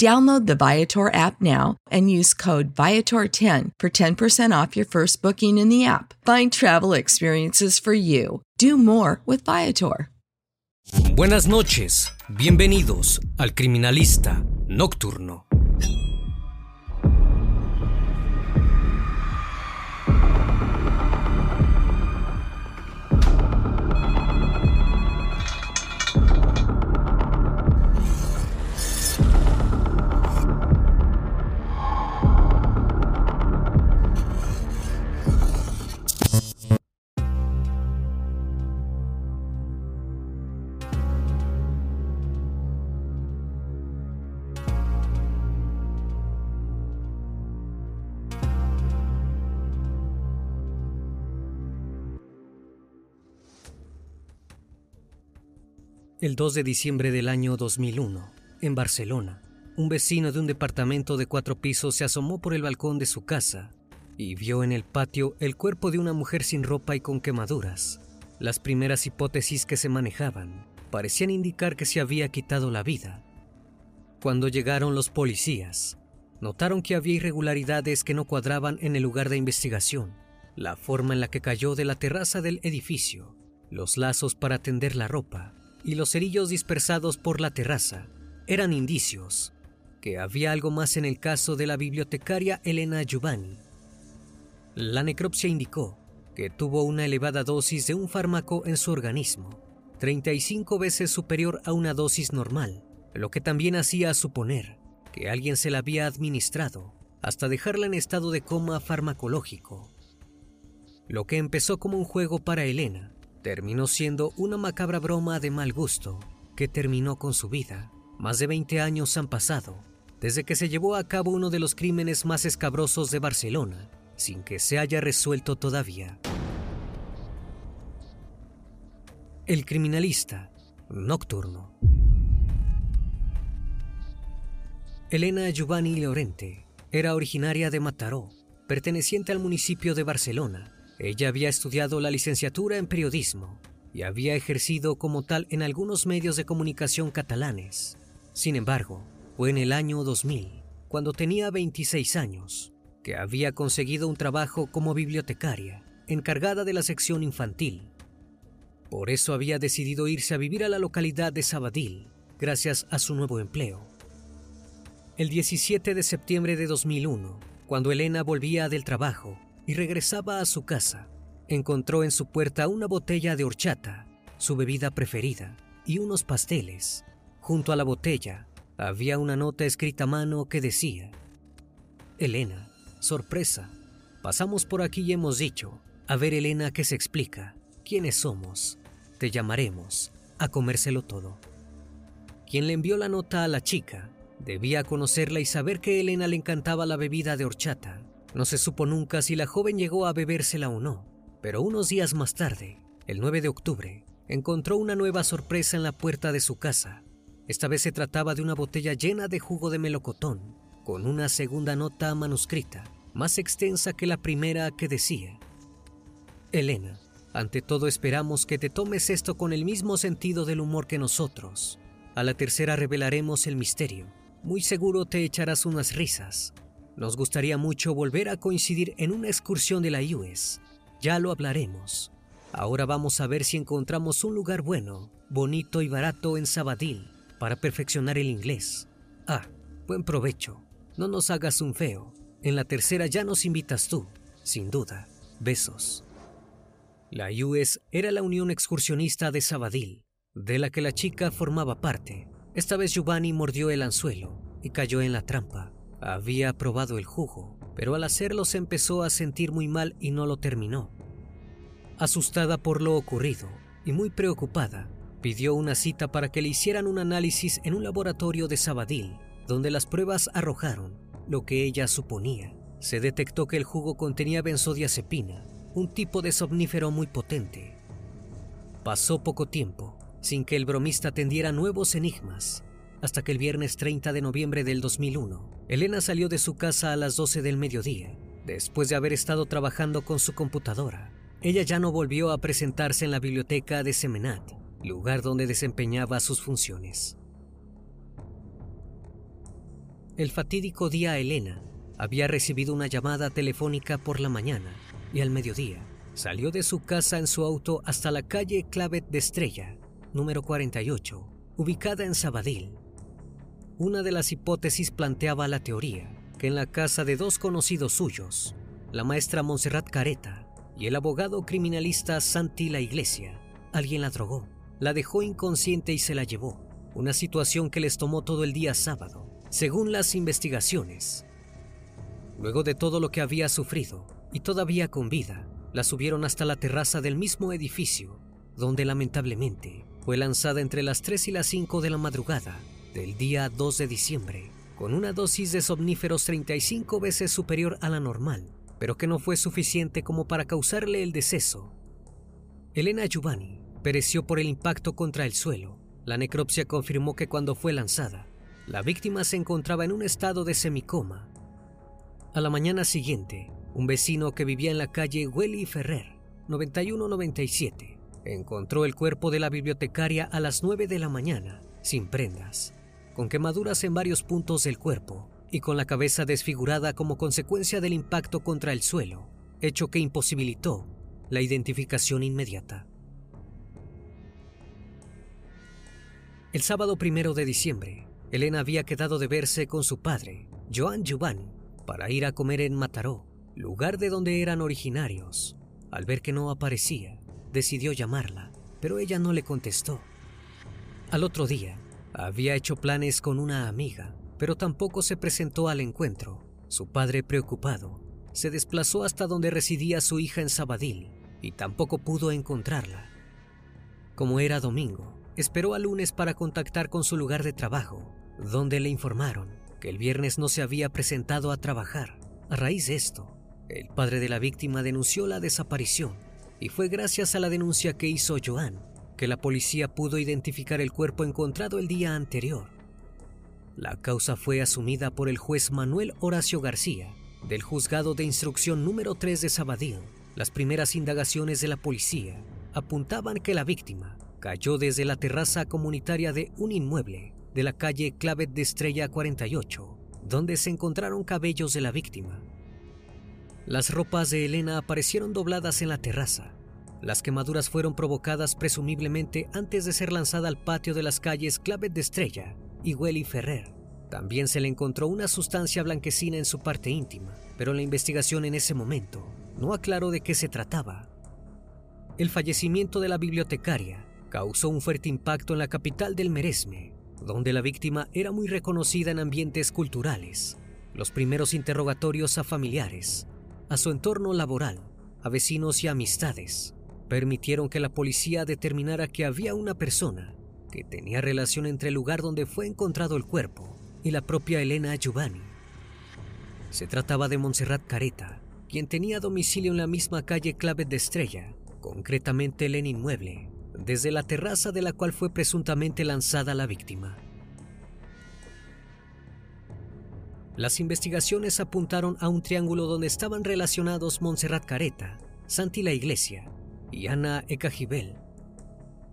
Download the Viator app now and use code Viator10 for 10% off your first booking in the app. Find travel experiences for you. Do more with Viator. Buenas noches. Bienvenidos al Criminalista Nocturno. El 2 de diciembre del año 2001, en Barcelona, un vecino de un departamento de cuatro pisos se asomó por el balcón de su casa y vio en el patio el cuerpo de una mujer sin ropa y con quemaduras. Las primeras hipótesis que se manejaban parecían indicar que se había quitado la vida. Cuando llegaron los policías, notaron que había irregularidades que no cuadraban en el lugar de investigación, la forma en la que cayó de la terraza del edificio, los lazos para tender la ropa, y los cerillos dispersados por la terraza eran indicios que había algo más en el caso de la bibliotecaria Elena Giovanni. La necropsia indicó que tuvo una elevada dosis de un fármaco en su organismo, 35 veces superior a una dosis normal, lo que también hacía suponer que alguien se la había administrado hasta dejarla en estado de coma farmacológico. Lo que empezó como un juego para Elena terminó siendo una macabra broma de mal gusto que terminó con su vida. Más de 20 años han pasado desde que se llevó a cabo uno de los crímenes más escabrosos de Barcelona, sin que se haya resuelto todavía. El criminalista nocturno. Elena Giovanni Llorente era originaria de Mataró, perteneciente al municipio de Barcelona, ella había estudiado la licenciatura en periodismo y había ejercido como tal en algunos medios de comunicación catalanes. Sin embargo, fue en el año 2000, cuando tenía 26 años, que había conseguido un trabajo como bibliotecaria, encargada de la sección infantil. Por eso había decidido irse a vivir a la localidad de Sabadell, gracias a su nuevo empleo. El 17 de septiembre de 2001, cuando Elena volvía del trabajo, y regresaba a su casa, encontró en su puerta una botella de horchata, su bebida preferida, y unos pasteles. Junto a la botella había una nota escrita a mano que decía, Elena, sorpresa, pasamos por aquí y hemos dicho, a ver Elena qué se explica, quiénes somos, te llamaremos, a comérselo todo. Quien le envió la nota a la chica debía conocerla y saber que Elena le encantaba la bebida de horchata No se supo nunca si la joven llegó a bebérsela o no, pero unos días más tarde, el 9 de octubre, encontró una nueva sorpresa en la puerta de su casa. Esta vez se trataba de una botella llena de jugo de melocotón, con una segunda nota manuscrita, más extensa que la primera que decía, Elena, ante todo esperamos que te tomes esto con el mismo sentido del humor que nosotros. A la tercera revelaremos el misterio. Muy seguro te echarás unas risas. Nos gustaría mucho volver a coincidir en una excursión de la US. Ya lo hablaremos. Ahora vamos a ver si encontramos un lugar bueno, bonito y barato en Sabadell para perfeccionar el inglés. Ah, buen provecho. No nos hagas un feo. En la tercera ya nos invitas tú, sin duda. Besos. La US era la Unión Excursionista de Sabadell, de la que la chica formaba parte. Esta vez Giovanni mordió el anzuelo y cayó en la trampa. Había probado el jugo, pero al hacerlo se empezó a sentir muy mal y no lo terminó. Asustada por lo ocurrido y muy preocupada, pidió una cita para que le hicieran un análisis en un laboratorio de Sabadell, donde las pruebas arrojaron lo que ella suponía. Se detectó que el jugo contenía benzodiazepina, un tipo de somnífero muy potente. Pasó poco tiempo sin que el bromista atendiera nuevos enigmas, hasta que el viernes 30 de noviembre del 2001, Elena salió de su casa a las 12 del mediodía, después de haber estado trabajando con su computadora. Ella ya no volvió a presentarse en la biblioteca de Semenat, lugar donde desempeñaba sus funciones. El fatídico día Elena había recibido una llamada telefónica por la mañana y al mediodía salió de su casa en su auto hasta la calle Clavet de Estrella, número 48, ubicada en Sabadell. Una de las hipótesis planteaba la teoría que en la casa de dos conocidos suyos, la maestra Montserrat Careta y el abogado criminalista Santi La Iglesia, alguien la drogó, la dejó inconsciente y se la llevó, una situación que les tomó todo el día sábado, según las investigaciones. Luego de todo lo que había sufrido, y todavía con vida, la subieron hasta la terraza del mismo edificio, donde lamentablemente fue lanzada entre las 3 y las 5 de la madrugada del día 2 de diciembre, con una dosis de somníferos 35 veces superior a la normal, pero que no fue suficiente como para causarle el deceso. Elena Giovanni pereció por el impacto contra el suelo. La necropsia confirmó que cuando fue lanzada, la víctima se encontraba en un estado de semicoma. A la mañana siguiente, un vecino que vivía en la calle Welly Ferrer, 9197, encontró el cuerpo de la bibliotecaria a las 9 de la mañana, sin prendas, con quemaduras en varios puntos del cuerpo y con la cabeza desfigurada como consecuencia del impacto contra el suelo, hecho que imposibilitó la identificación inmediata. El sábado primero de diciembre, Elena había quedado de verse con su padre, Joan Giovanni, para ir a comer en Mataró, lugar de donde eran originarios. Al ver que no aparecía, decidió llamarla, pero ella no le contestó. Al otro día, había hecho planes con una amiga, pero tampoco se presentó al encuentro. Su padre, preocupado, se desplazó hasta donde residía su hija en Sabadell y tampoco pudo encontrarla. Como era domingo, esperó al lunes para contactar con su lugar de trabajo, donde le informaron que el viernes no se había presentado a trabajar. A raíz de esto, el padre de la víctima denunció la desaparición y fue gracias a la denuncia que hizo Joan que la policía pudo identificar el cuerpo encontrado el día anterior. La causa fue asumida por el juez Manuel Horacio García del juzgado de instrucción número 3 de Sabadell. Las primeras indagaciones de la policía apuntaban que la víctima cayó desde la terraza comunitaria de un inmueble de la calle Clavet de Estrella 48, donde se encontraron cabellos de la víctima las ropas de Elena aparecieron dobladas en la terraza. Las quemaduras fueron provocadas presumiblemente antes de ser lanzada al patio de las calles Clavet de Estrella y Welly Ferrer. También se le encontró una sustancia blanquecina en su parte íntima, pero la investigación en ese momento no aclaró de qué se trataba. El fallecimiento de la bibliotecaria causó un fuerte impacto en la capital del Meresme, donde la víctima era muy reconocida en ambientes culturales. Los primeros interrogatorios a familiares a su entorno laboral, a vecinos y amistades, permitieron que la policía determinara que había una persona que tenía relación entre el lugar donde fue encontrado el cuerpo y la propia Elena Giovanni. Se trataba de Montserrat Careta, quien tenía domicilio en la misma calle Clavet de Estrella, concretamente el inmueble, desde la terraza de la cual fue presuntamente lanzada la víctima. Las investigaciones apuntaron a un triángulo donde estaban relacionados Montserrat Careta, Santi la Iglesia y Ana Ecajibel.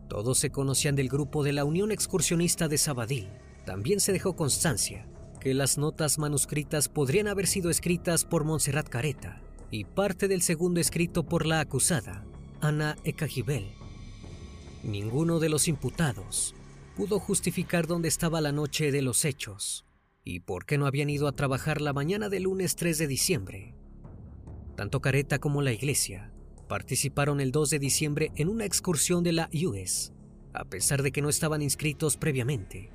Todos se conocían del grupo de la Unión Excursionista de Sabadell. También se dejó constancia que las notas manuscritas podrían haber sido escritas por Montserrat Careta y parte del segundo escrito por la acusada, Ana Ecajibel. Ninguno de los imputados pudo justificar dónde estaba la noche de los hechos y por qué no habían ido a trabajar la mañana del lunes 3 de diciembre. Tanto Careta como la iglesia participaron el 2 de diciembre en una excursión de la US, a pesar de que no estaban inscritos previamente.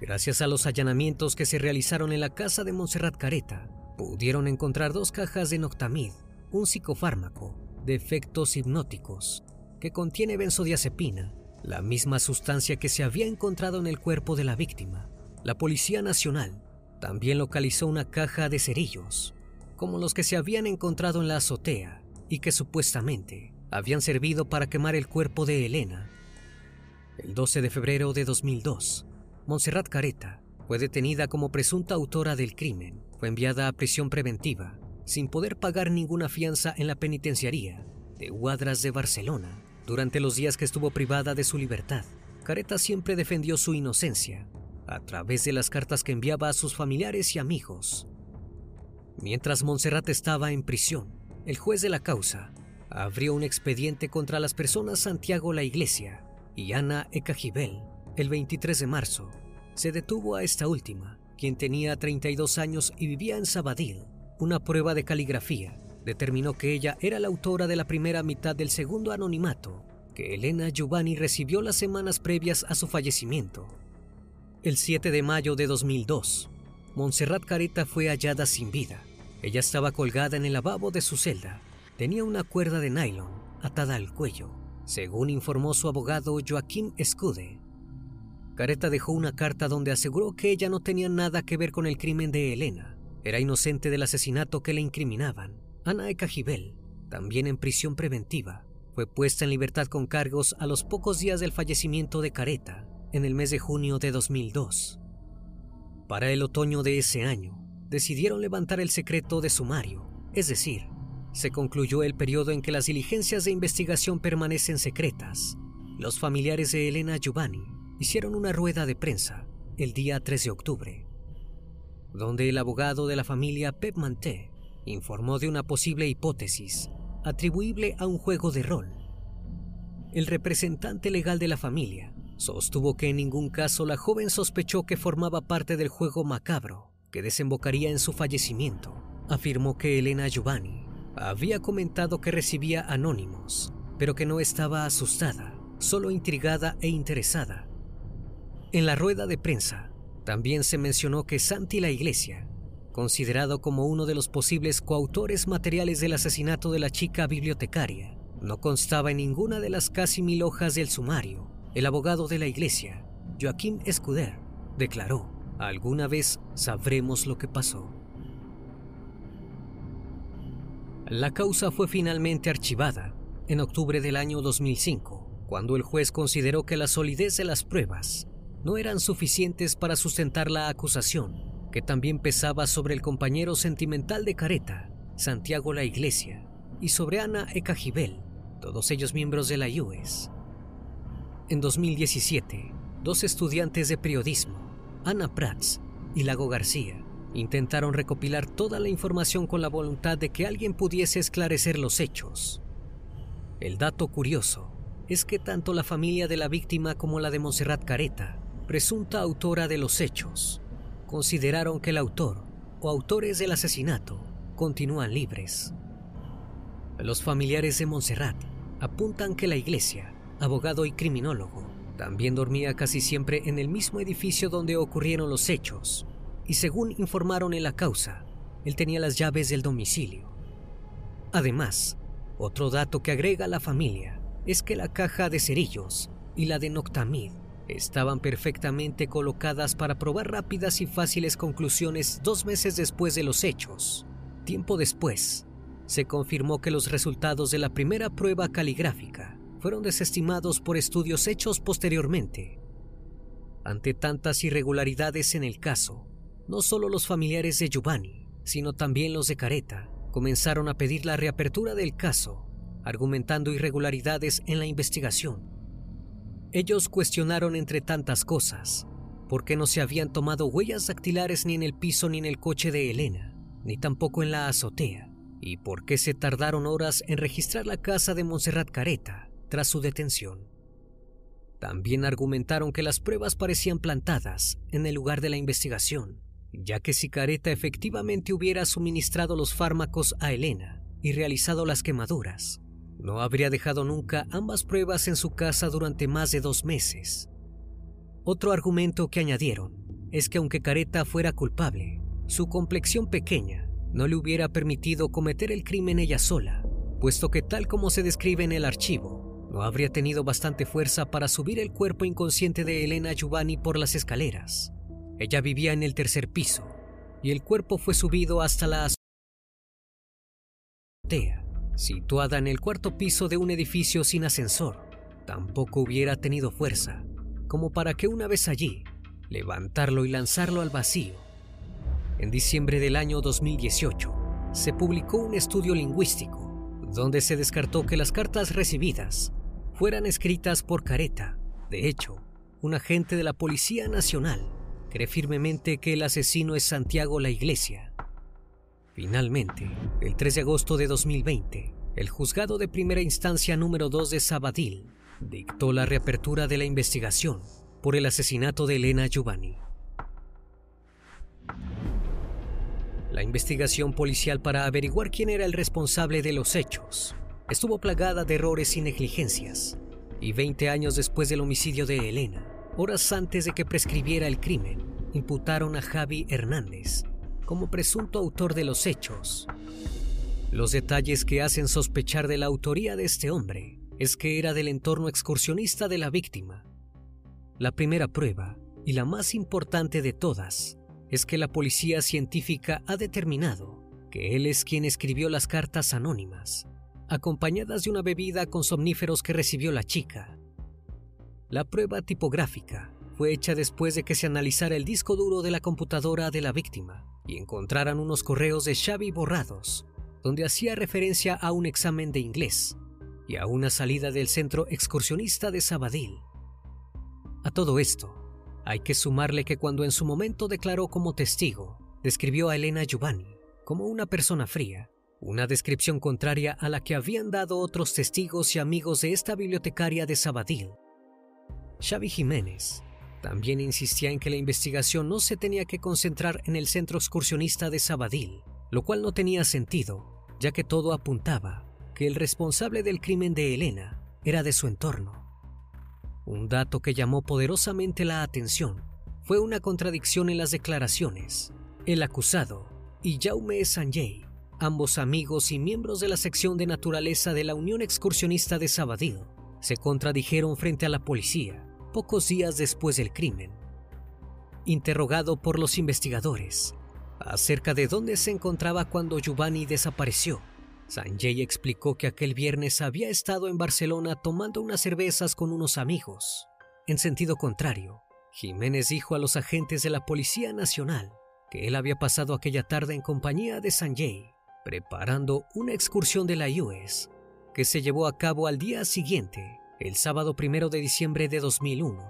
Gracias a los allanamientos que se realizaron en la casa de Montserrat Careta, pudieron encontrar dos cajas de Noctamid, un psicofármaco de efectos hipnóticos que contiene benzodiazepina, la misma sustancia que se había encontrado en el cuerpo de la víctima. La Policía Nacional también localizó una caja de cerillos, como los que se habían encontrado en la azotea y que supuestamente habían servido para quemar el cuerpo de Elena. El 12 de febrero de 2002, Montserrat Careta fue detenida como presunta autora del crimen. Fue enviada a prisión preventiva sin poder pagar ninguna fianza en la penitenciaría de Guadras de Barcelona. Durante los días que estuvo privada de su libertad, Careta siempre defendió su inocencia a través de las cartas que enviaba a sus familiares y amigos. Mientras Montserrat estaba en prisión, el juez de la causa abrió un expediente contra las personas Santiago La Iglesia y Ana Ecajibel el 23 de marzo. Se detuvo a esta última, quien tenía 32 años y vivía en Sabadell. Una prueba de caligrafía determinó que ella era la autora de la primera mitad del segundo anonimato que Elena Giovanni recibió las semanas previas a su fallecimiento. El 7 de mayo de 2002, Montserrat Careta fue hallada sin vida ella estaba colgada en el lavabo de su celda. Tenía una cuerda de nylon atada al cuello, según informó su abogado Joaquín Escude. Careta dejó una carta donde aseguró que ella no tenía nada que ver con el crimen de Elena. Era inocente del asesinato que le incriminaban. Ana Ecajibel, también en prisión preventiva, fue puesta en libertad con cargos a los pocos días del fallecimiento de Careta, en el mes de junio de 2002. Para el otoño de ese año, decidieron levantar el secreto de sumario, es decir, se concluyó el periodo en que las diligencias de investigación permanecen secretas. Los familiares de Elena Giovanni hicieron una rueda de prensa el día 3 de octubre, donde el abogado de la familia Pep Manté informó de una posible hipótesis atribuible a un juego de rol. El representante legal de la familia sostuvo que en ningún caso la joven sospechó que formaba parte del juego macabro que desembocaría en su fallecimiento, afirmó que Elena Giovanni había comentado que recibía anónimos, pero que no estaba asustada, solo intrigada e interesada. En la rueda de prensa también se mencionó que Santi la Iglesia, considerado como uno de los posibles coautores materiales del asesinato de la chica bibliotecaria, no constaba en ninguna de las casi mil hojas del sumario. El abogado de la Iglesia, Joaquín Escuder, declaró Alguna vez sabremos lo que pasó. La causa fue finalmente archivada en octubre del año 2005, cuando el juez consideró que la solidez de las pruebas no eran suficientes para sustentar la acusación, que también pesaba sobre el compañero sentimental de Careta, Santiago La Iglesia, y sobre Ana Ecajibel, todos ellos miembros de la US. En 2017, dos estudiantes de periodismo Ana Prats y Lago García intentaron recopilar toda la información con la voluntad de que alguien pudiese esclarecer los hechos. El dato curioso es que tanto la familia de la víctima como la de Montserrat Careta, presunta autora de los hechos, consideraron que el autor o autores del asesinato continúan libres. Los familiares de Montserrat apuntan que la iglesia, abogado y criminólogo, también dormía casi siempre en el mismo edificio donde ocurrieron los hechos, y según informaron en la causa, él tenía las llaves del domicilio. Además, otro dato que agrega la familia es que la caja de cerillos y la de Noctamid estaban perfectamente colocadas para probar rápidas y fáciles conclusiones dos meses después de los hechos. Tiempo después, se confirmó que los resultados de la primera prueba caligráfica fueron desestimados por estudios hechos posteriormente. Ante tantas irregularidades en el caso, no solo los familiares de Giovanni, sino también los de Careta, comenzaron a pedir la reapertura del caso, argumentando irregularidades en la investigación. Ellos cuestionaron entre tantas cosas por qué no se habían tomado huellas dactilares ni en el piso ni en el coche de Elena, ni tampoco en la azotea, y por qué se tardaron horas en registrar la casa de Montserrat Careta tras su detención. También argumentaron que las pruebas parecían plantadas en el lugar de la investigación, ya que si Careta efectivamente hubiera suministrado los fármacos a Elena y realizado las quemaduras, no habría dejado nunca ambas pruebas en su casa durante más de dos meses. Otro argumento que añadieron es que aunque Careta fuera culpable, su complexión pequeña no le hubiera permitido cometer el crimen ella sola, puesto que tal como se describe en el archivo, no habría tenido bastante fuerza para subir el cuerpo inconsciente de Elena Giovanni por las escaleras. Ella vivía en el tercer piso y el cuerpo fue subido hasta la azotea, situada en el cuarto piso de un edificio sin ascensor. Tampoco hubiera tenido fuerza como para que una vez allí, levantarlo y lanzarlo al vacío. En diciembre del año 2018, se publicó un estudio lingüístico donde se descartó que las cartas recibidas fueran escritas por Careta. De hecho, un agente de la Policía Nacional cree firmemente que el asesino es Santiago la Iglesia. Finalmente, el 3 de agosto de 2020, el juzgado de primera instancia número 2 de Sabadell dictó la reapertura de la investigación por el asesinato de Elena Giovanni. La investigación policial para averiguar quién era el responsable de los hechos estuvo plagada de errores y negligencias, y 20 años después del homicidio de Elena, horas antes de que prescribiera el crimen, imputaron a Javi Hernández como presunto autor de los hechos. Los detalles que hacen sospechar de la autoría de este hombre es que era del entorno excursionista de la víctima. La primera prueba, y la más importante de todas, es que la policía científica ha determinado que él es quien escribió las cartas anónimas, acompañadas de una bebida con somníferos que recibió la chica. La prueba tipográfica fue hecha después de que se analizara el disco duro de la computadora de la víctima y encontraran unos correos de Xavi borrados, donde hacía referencia a un examen de inglés y a una salida del centro excursionista de Sabadell. A todo esto, hay que sumarle que cuando en su momento declaró como testigo, describió a Elena Giovanni como una persona fría, una descripción contraria a la que habían dado otros testigos y amigos de esta bibliotecaria de Sabadell. Xavi Jiménez también insistía en que la investigación no se tenía que concentrar en el centro excursionista de Sabadell, lo cual no tenía sentido, ya que todo apuntaba que el responsable del crimen de Elena era de su entorno. Un dato que llamó poderosamente la atención fue una contradicción en las declaraciones. El acusado y Jaume Sanjay, ambos amigos y miembros de la sección de naturaleza de la Unión Excursionista de Sabadell, se contradijeron frente a la policía pocos días después del crimen. Interrogado por los investigadores acerca de dónde se encontraba cuando Giovanni desapareció, Sanjay explicó que aquel viernes había estado en Barcelona tomando unas cervezas con unos amigos. En sentido contrario, Jiménez dijo a los agentes de la Policía Nacional que él había pasado aquella tarde en compañía de Sanjay, preparando una excursión de la US que se llevó a cabo al día siguiente, el sábado primero de diciembre de 2001.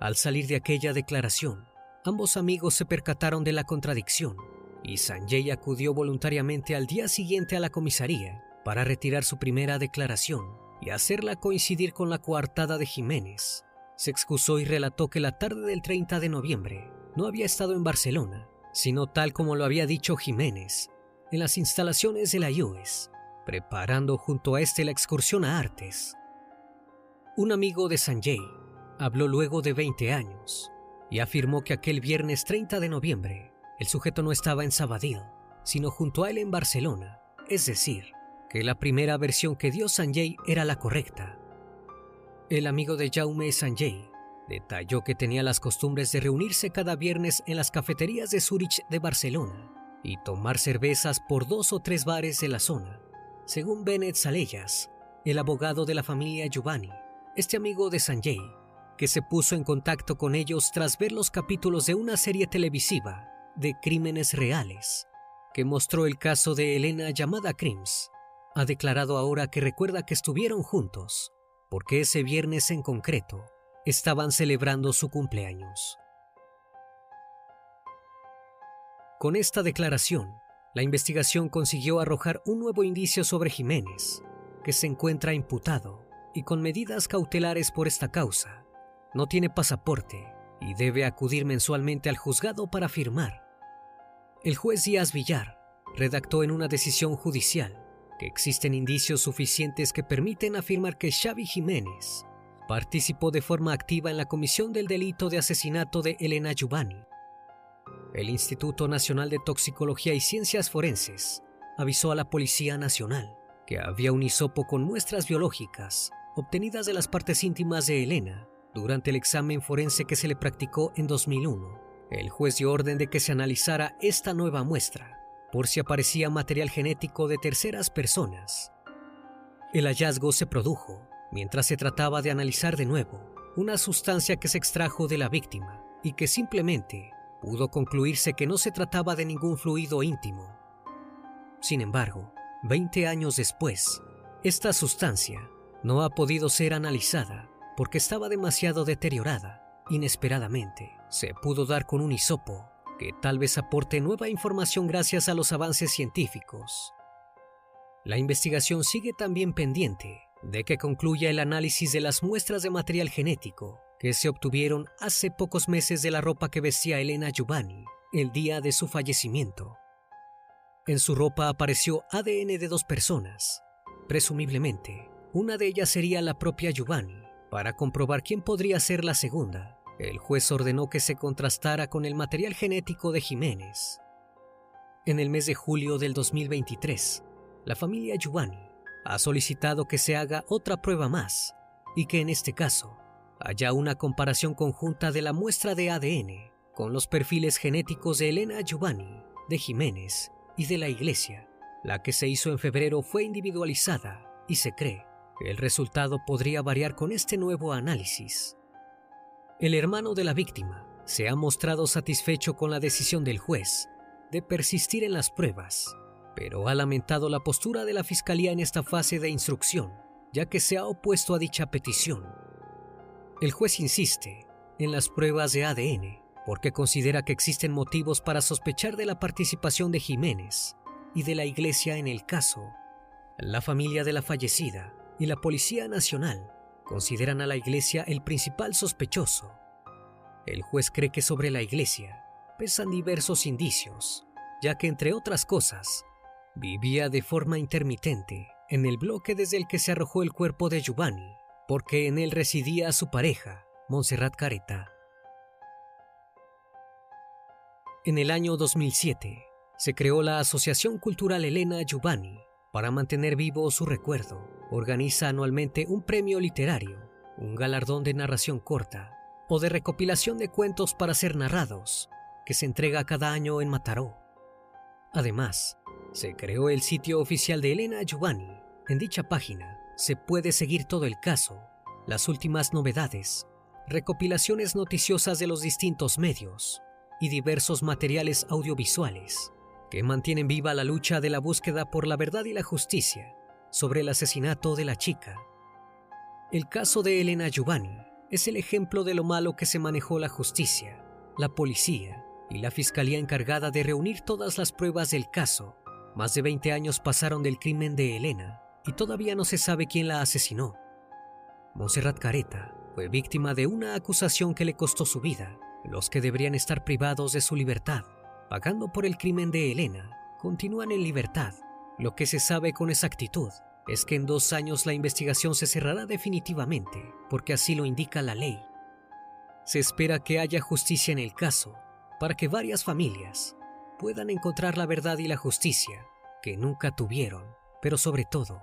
Al salir de aquella declaración, ambos amigos se percataron de la contradicción y Sanjay acudió voluntariamente al día siguiente a la comisaría para retirar su primera declaración y hacerla coincidir con la coartada de Jiménez. Se excusó y relató que la tarde del 30 de noviembre no había estado en Barcelona, sino tal como lo había dicho Jiménez, en las instalaciones de la US, preparando junto a este la excursión a Artes. Un amigo de Sanjay habló luego de 20 años y afirmó que aquel viernes 30 de noviembre el sujeto no estaba en Sabadell, sino junto a él en Barcelona, es decir, que la primera versión que dio Sanjay era la correcta. El amigo de Jaume Sanjay detalló que tenía las costumbres de reunirse cada viernes en las cafeterías de Zurich de Barcelona y tomar cervezas por dos o tres bares de la zona. Según Bennett Saleyas, el abogado de la familia Giovanni, este amigo de Sanjay, que se puso en contacto con ellos tras ver los capítulos de una serie televisiva de crímenes reales, que mostró el caso de Elena llamada Crims, ha declarado ahora que recuerda que estuvieron juntos, porque ese viernes en concreto estaban celebrando su cumpleaños. Con esta declaración, la investigación consiguió arrojar un nuevo indicio sobre Jiménez, que se encuentra imputado y con medidas cautelares por esta causa. No tiene pasaporte y debe acudir mensualmente al juzgado para firmar. El juez Díaz Villar redactó en una decisión judicial que existen indicios suficientes que permiten afirmar que Xavi Jiménez participó de forma activa en la comisión del delito de asesinato de Elena Giovanni. El Instituto Nacional de Toxicología y Ciencias Forenses avisó a la Policía Nacional que había un hisopo con muestras biológicas obtenidas de las partes íntimas de Elena durante el examen forense que se le practicó en 2001. El juez dio orden de que se analizara esta nueva muestra por si aparecía material genético de terceras personas. El hallazgo se produjo mientras se trataba de analizar de nuevo una sustancia que se extrajo de la víctima y que simplemente pudo concluirse que no se trataba de ningún fluido íntimo. Sin embargo, 20 años después, esta sustancia no ha podido ser analizada porque estaba demasiado deteriorada. Inesperadamente, se pudo dar con un hisopo que tal vez aporte nueva información gracias a los avances científicos. La investigación sigue también pendiente de que concluya el análisis de las muestras de material genético que se obtuvieron hace pocos meses de la ropa que vestía Elena Giovanni el día de su fallecimiento. En su ropa apareció ADN de dos personas. Presumiblemente, una de ellas sería la propia Giovanni. Para comprobar quién podría ser la segunda, el juez ordenó que se contrastara con el material genético de Jiménez. En el mes de julio del 2023, la familia Giovanni ha solicitado que se haga otra prueba más y que en este caso haya una comparación conjunta de la muestra de ADN con los perfiles genéticos de Elena Giovanni, de Jiménez y de la iglesia. La que se hizo en febrero fue individualizada y se cree que el resultado podría variar con este nuevo análisis. El hermano de la víctima se ha mostrado satisfecho con la decisión del juez de persistir en las pruebas, pero ha lamentado la postura de la Fiscalía en esta fase de instrucción, ya que se ha opuesto a dicha petición. El juez insiste en las pruebas de ADN porque considera que existen motivos para sospechar de la participación de Jiménez y de la Iglesia en el caso. La familia de la fallecida y la Policía Nacional consideran a la Iglesia el principal sospechoso. El juez cree que sobre la Iglesia pesan diversos indicios, ya que entre otras cosas, vivía de forma intermitente en el bloque desde el que se arrojó el cuerpo de Giovanni, porque en él residía su pareja, Montserrat Careta. En el año 2007, se creó la Asociación Cultural Elena Giovanni para mantener vivo su recuerdo. Organiza anualmente un premio literario, un galardón de narración corta o de recopilación de cuentos para ser narrados, que se entrega cada año en Mataró. Además, se creó el sitio oficial de Elena Giovanni. En dicha página se puede seguir todo el caso, las últimas novedades, recopilaciones noticiosas de los distintos medios, y diversos materiales audiovisuales que mantienen viva la lucha de la búsqueda por la verdad y la justicia sobre el asesinato de la chica. El caso de Elena Giovanni es el ejemplo de lo malo que se manejó la justicia, la policía y la fiscalía encargada de reunir todas las pruebas del caso. Más de 20 años pasaron del crimen de Elena y todavía no se sabe quién la asesinó. Montserrat Careta fue víctima de una acusación que le costó su vida los que deberían estar privados de su libertad, pagando por el crimen de Elena, continúan en libertad. Lo que se sabe con exactitud es que en dos años la investigación se cerrará definitivamente, porque así lo indica la ley. Se espera que haya justicia en el caso, para que varias familias puedan encontrar la verdad y la justicia que nunca tuvieron, pero sobre todo,